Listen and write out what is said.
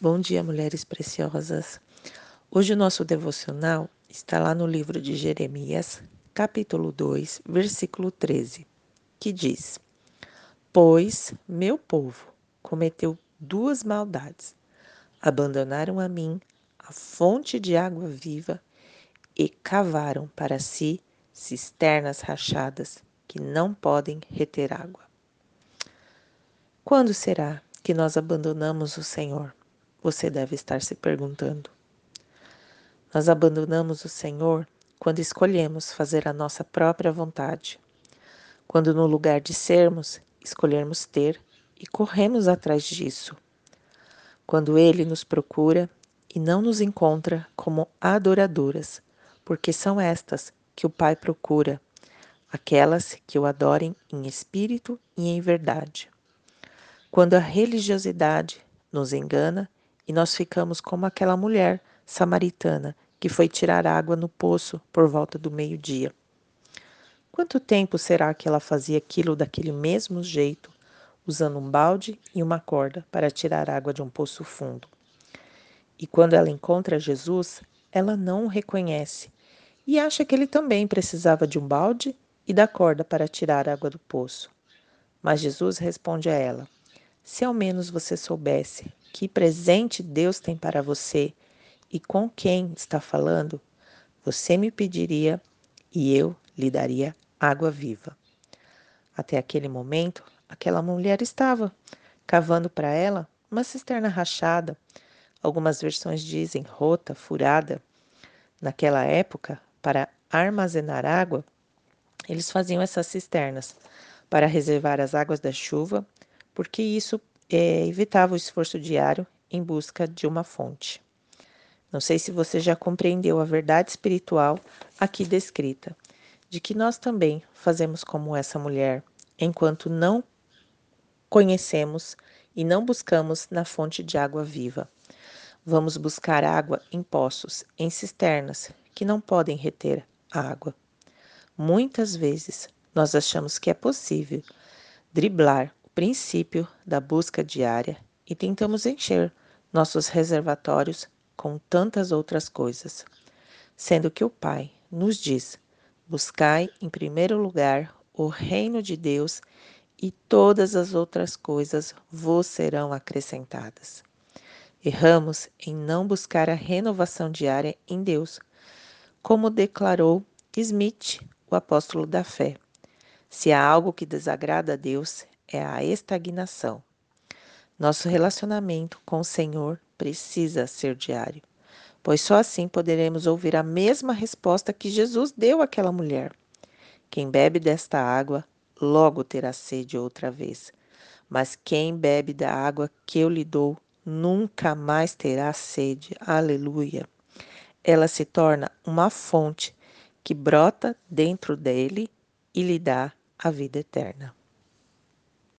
Bom dia, mulheres preciosas. Hoje o nosso devocional está lá no livro de Jeremias, capítulo 2, versículo 13, que diz: Pois meu povo cometeu duas maldades. Abandonaram a mim a fonte de água viva e cavaram para si cisternas rachadas que não podem reter água. Quando será que nós abandonamos o Senhor? Você deve estar se perguntando. Nós abandonamos o Senhor quando escolhemos fazer a nossa própria vontade, quando no lugar de sermos, escolhermos ter e corremos atrás disso, quando Ele nos procura e não nos encontra como adoradoras, porque são estas que o Pai procura, aquelas que o adorem em espírito e em verdade. Quando a religiosidade nos engana e nós ficamos como aquela mulher samaritana que foi tirar água no poço por volta do meio-dia. Quanto tempo será que ela fazia aquilo daquele mesmo jeito, usando um balde e uma corda para tirar água de um poço fundo? E quando ela encontra Jesus, ela não o reconhece e acha que ele também precisava de um balde e da corda para tirar água do poço. Mas Jesus responde a ela: Se ao menos você soubesse que presente Deus tem para você e com quem está falando, você me pediria e eu lhe daria água viva. Até aquele momento, aquela mulher estava cavando para ela uma cisterna rachada. Algumas versões dizem rota, furada. Naquela época, para armazenar água, eles faziam essas cisternas para reservar as águas da chuva, porque isso é, evitava o esforço diário em busca de uma fonte. Não sei se você já compreendeu a verdade espiritual aqui descrita, de que nós também fazemos como essa mulher, enquanto não conhecemos e não buscamos na fonte de água viva. Vamos buscar água em poços, em cisternas, que não podem reter água. Muitas vezes nós achamos que é possível driblar princípio da busca diária e tentamos encher nossos reservatórios com tantas outras coisas, sendo que o Pai nos diz: buscai em primeiro lugar o reino de Deus e todas as outras coisas vos serão acrescentadas. Erramos em não buscar a renovação diária em Deus, como declarou Smith, o apóstolo da fé. Se há algo que desagrada a Deus, é a estagnação. Nosso relacionamento com o Senhor precisa ser diário, pois só assim poderemos ouvir a mesma resposta que Jesus deu àquela mulher. Quem bebe desta água logo terá sede outra vez, mas quem bebe da água que eu lhe dou nunca mais terá sede. Aleluia. Ela se torna uma fonte que brota dentro dele e lhe dá a vida eterna.